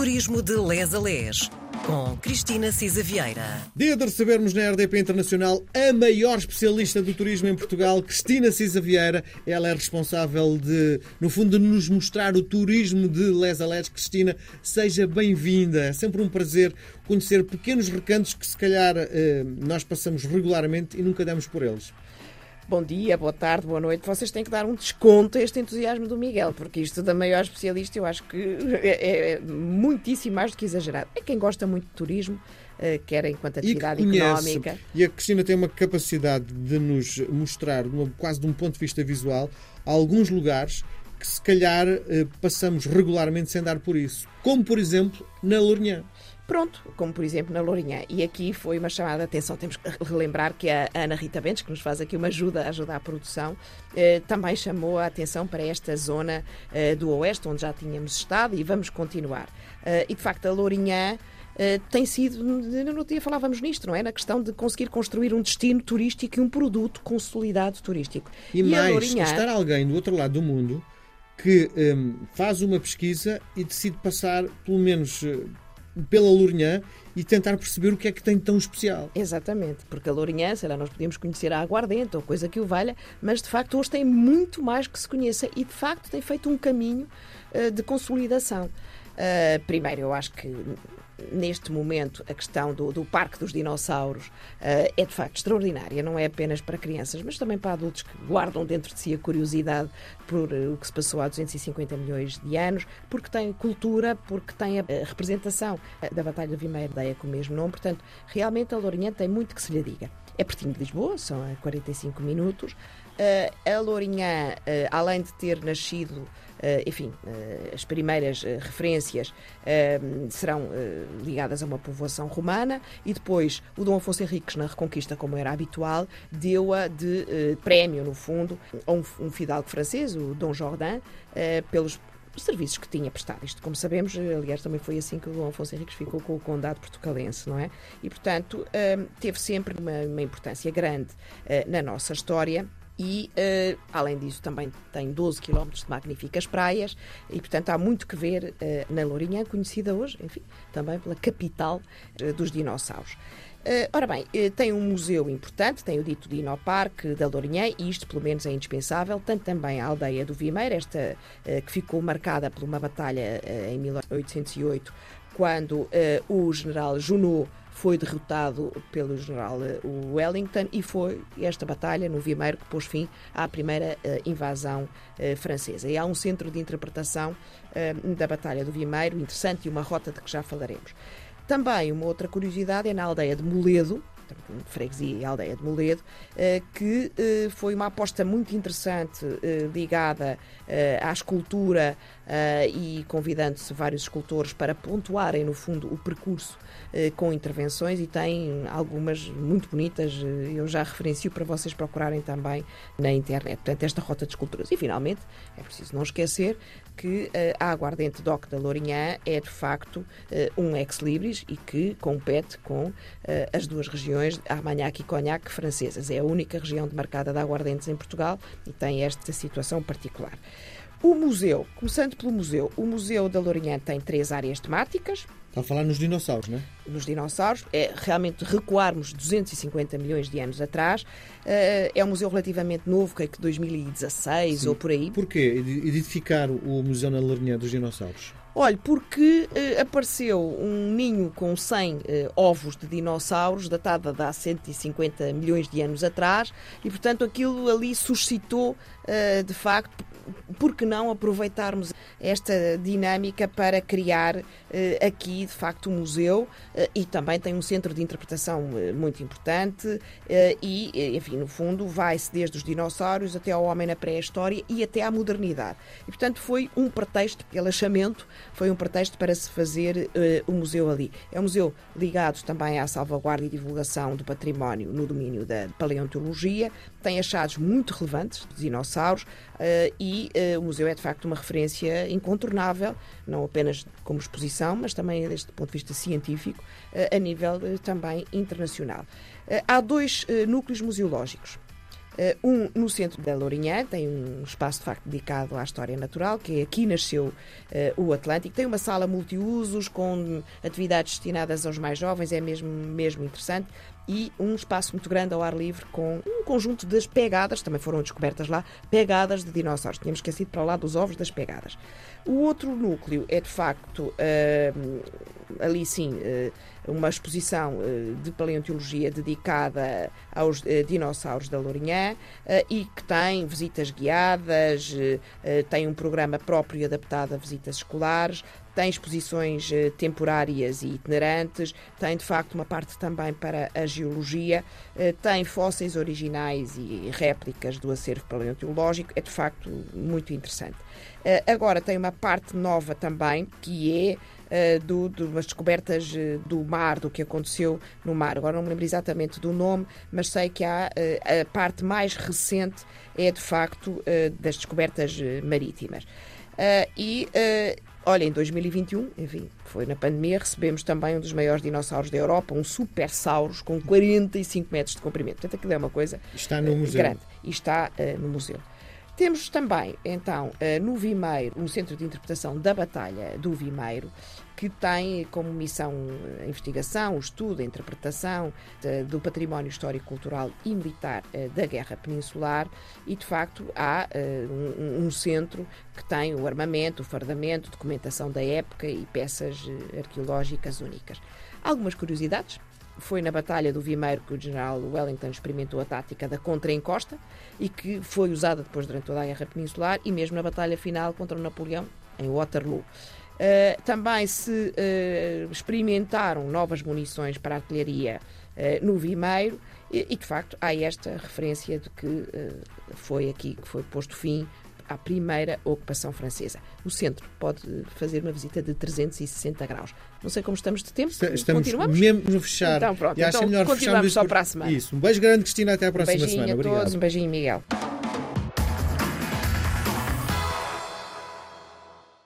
Turismo de Les a Les, com Cristina Cisa Vieira. Dia de recebermos na RDP Internacional a maior especialista do turismo em Portugal, Cristina Cisa Vieira. Ela é responsável de, no fundo, de nos mostrar o turismo de Les a Les. Cristina, seja bem-vinda. É sempre um prazer conhecer pequenos recantos que, se calhar, eh, nós passamos regularmente e nunca damos por eles. Bom dia, boa tarde, boa noite. Vocês têm que dar um desconto a este entusiasmo do Miguel, porque isto da maior especialista eu acho que é, é muitíssimo mais do que exagerado. É quem gosta muito de turismo, eh, quer enquanto atividade e económica. E a Cristina tem uma capacidade de nos mostrar, quase de um ponto de vista visual, alguns lugares que se calhar eh, passamos regularmente sem dar por isso. Como, por exemplo, na Lourinhã pronto, como por exemplo na Lourinhã. E aqui foi uma chamada de atenção. Temos que relembrar que a Ana Rita Bentes, que nos faz aqui uma ajuda, ajuda à produção, eh, também chamou a atenção para esta zona eh, do Oeste, onde já tínhamos estado e vamos continuar. Eh, e de facto, a Lourinhã. Uh, tem sido, no outro dia falávamos nisto, não é? Na questão de conseguir construir um destino turístico e um produto consolidado turístico. E, e mais, Lourinhã... estar alguém do outro lado do mundo que um, faz uma pesquisa e decide passar pelo menos pela Lourinhã e tentar perceber o que é que tem tão especial. Exatamente, porque a Lourinhã, sei lá, nós podíamos conhecer a aguardente ou coisa que o valha, mas de facto hoje tem muito mais que se conheça e de facto tem feito um caminho uh, de consolidação. Uh, primeiro, eu acho que neste momento, a questão do, do Parque dos Dinossauros uh, é de facto extraordinária, não é apenas para crianças, mas também para adultos que guardam dentro de si a curiosidade por uh, o que se passou há 250 milhões de anos, porque tem cultura, porque tem a, representação da Batalha de Vimeira Deia com o mesmo nome, portanto, realmente a Lourinhã tem muito que se lhe diga. É pertinho de Lisboa, são a 45 minutos. Uh, a Lourinhã, além de ter nascido eh, enfim, as primeiras referências serão ligadas a uma povoação romana e depois o Dom Afonso Henriques, na Reconquista, como era habitual, deu-a de prémio, no fundo, a um, um fidalgo francês, o Dom Jordan, pelos serviços que tinha prestado. Isto, como sabemos, aliás, também foi assim que o Dom Afonso Henriques ficou com o condado portucalense, não é? E, portanto, teve sempre uma, uma importância grande na nossa história e, uh, além disso, também tem 12 quilómetros de magníficas praias e, portanto, há muito que ver uh, na Lourinhã, conhecida hoje, enfim, também pela capital uh, dos dinossauros. Ora bem, tem um museu importante, tem o dito Dino Parque da Lourinhã, e isto, pelo menos, é indispensável, tanto também a aldeia do Vimeiro, esta que ficou marcada por uma batalha em 1808, quando o general Junot foi derrotado pelo general eh, Wellington e foi esta batalha no Vimeiro que pôs fim à primeira invasão francesa. E há um centro de interpretação da Batalha do Vimeiro interessante e uma rota de que já falaremos. Também uma outra curiosidade é na aldeia de Moledo, freguesia e aldeia de Moledo, que foi uma aposta muito interessante ligada à escultura e convidando-se vários escultores para pontuarem, no fundo, o percurso eh, com intervenções e tem algumas muito bonitas, eh, eu já referencio para vocês procurarem também na internet. Portanto, esta rota de esculturas. E finalmente, é preciso não esquecer que eh, a Aguardente DOC da Lourinhã é de facto um ex-libris e que compete com as duas regiões, Armagnac e Cognac, francesas. É a única região demarcada de aguardentes em Portugal e tem esta situação particular. O museu, começando pelo museu, o Museu da Lourinhã tem três áreas temáticas. Está a falar nos dinossauros, não é? Nos dinossauros, é realmente recuarmos 250 milhões de anos atrás. Eh, é um museu relativamente novo, que é que 2016 Sim. ou por aí. Porquê edificar o Museu na Lourinhã dos Dinossauros? Olha, porque uh, apareceu um ninho com 100 uh, eh, ovos de dinossauros, datada de há 150 milhões de anos atrás, e portanto aquilo ali suscitou, uh, de facto, por que não aproveitarmos esta dinâmica para criar uh, aqui, de facto, um museu uh, e também tem um centro de interpretação uh, muito importante e, enfim, no fundo, vai-se desde os dinossauros até ao homem na pré-história e até à modernidade. E, portanto, foi um pretexto, pelo achamento, foi um pretexto para se fazer o um museu ali. É um museu ligado também à salvaguarda e divulgação do património no domínio da paleontologia, tem achados muito relevantes de dinossauros e o museu é, de facto, uma referência incontornável, não apenas como exposição, mas também desde o ponto de vista científico, eh, a nível eh, também internacional. Eh, há dois núcleos museológicos. Uh, um no centro da Lourinhã, tem um espaço de facto dedicado à história natural, que aqui nasceu uh, o Atlântico. Tem uma sala multiusos com atividades destinadas aos mais jovens, é mesmo, mesmo interessante. E um espaço muito grande ao ar livre com um conjunto das pegadas, também foram descobertas lá, pegadas de dinossauros. Tínhamos esquecido para lá dos ovos das pegadas. O outro núcleo é de facto uh, ali sim uma exposição eh, de paleontologia dedicada aos dinossauros da Lourinhã e que tem visitas guiadas, tem um programa próprio adaptado a visitas escolares, tem exposições temporárias e itinerantes, tem de facto uma parte também para a geologia, tem fósseis originais e réplicas do acervo paleontológico, é de facto muito interessante. Agora tem uma parte nova também, que é do, de umas descobertas do mar, do que aconteceu no mar. Agora não me lembro exatamente do nome, mas sei que há a parte mais recente é de facto das descobertas marítimas. E Olha, em 2021, enfim, foi na pandemia, recebemos também um dos maiores dinossauros da Europa, um Supersaurus com 45 metros de comprimento. Portanto, aquilo é uma coisa está no museu. grande e está uh, no museu. Temos também, então, eh, no Vimeiro, um centro de interpretação da Batalha do Vimeiro, que tem como missão a investigação, o estudo, a interpretação de, do património histórico, cultural e militar uh, da Guerra Peninsular e, de facto, há um, um, centro que tem o armamento, o fardamento, documentação da época e peças arqueológicas únicas. Algumas curiosidades foi na Batalha do Vimeiro que o general Wellington experimentou a tática da contra-encosta e que foi usada depois durante toda a Guerra Peninsular e mesmo na batalha final contra Napoleão, em Waterloo. Uh, também se uh, experimentaram novas munições para a artilharia uh, no Vimeiro e, e, de facto, há esta referência de que foi aqui que foi posto fim à primeira ocupação francesa. O centro pode fazer uma visita de 360 graus. Não sei como estamos de tempo. Estamos Continuamos? mesmo no fechar. Então, pronto. E então, melhor continuamos só para a semana. Isso. Um beijo grande, Cristina. Até à próxima um beijinho semana. A todos, um beijinho, Miguel.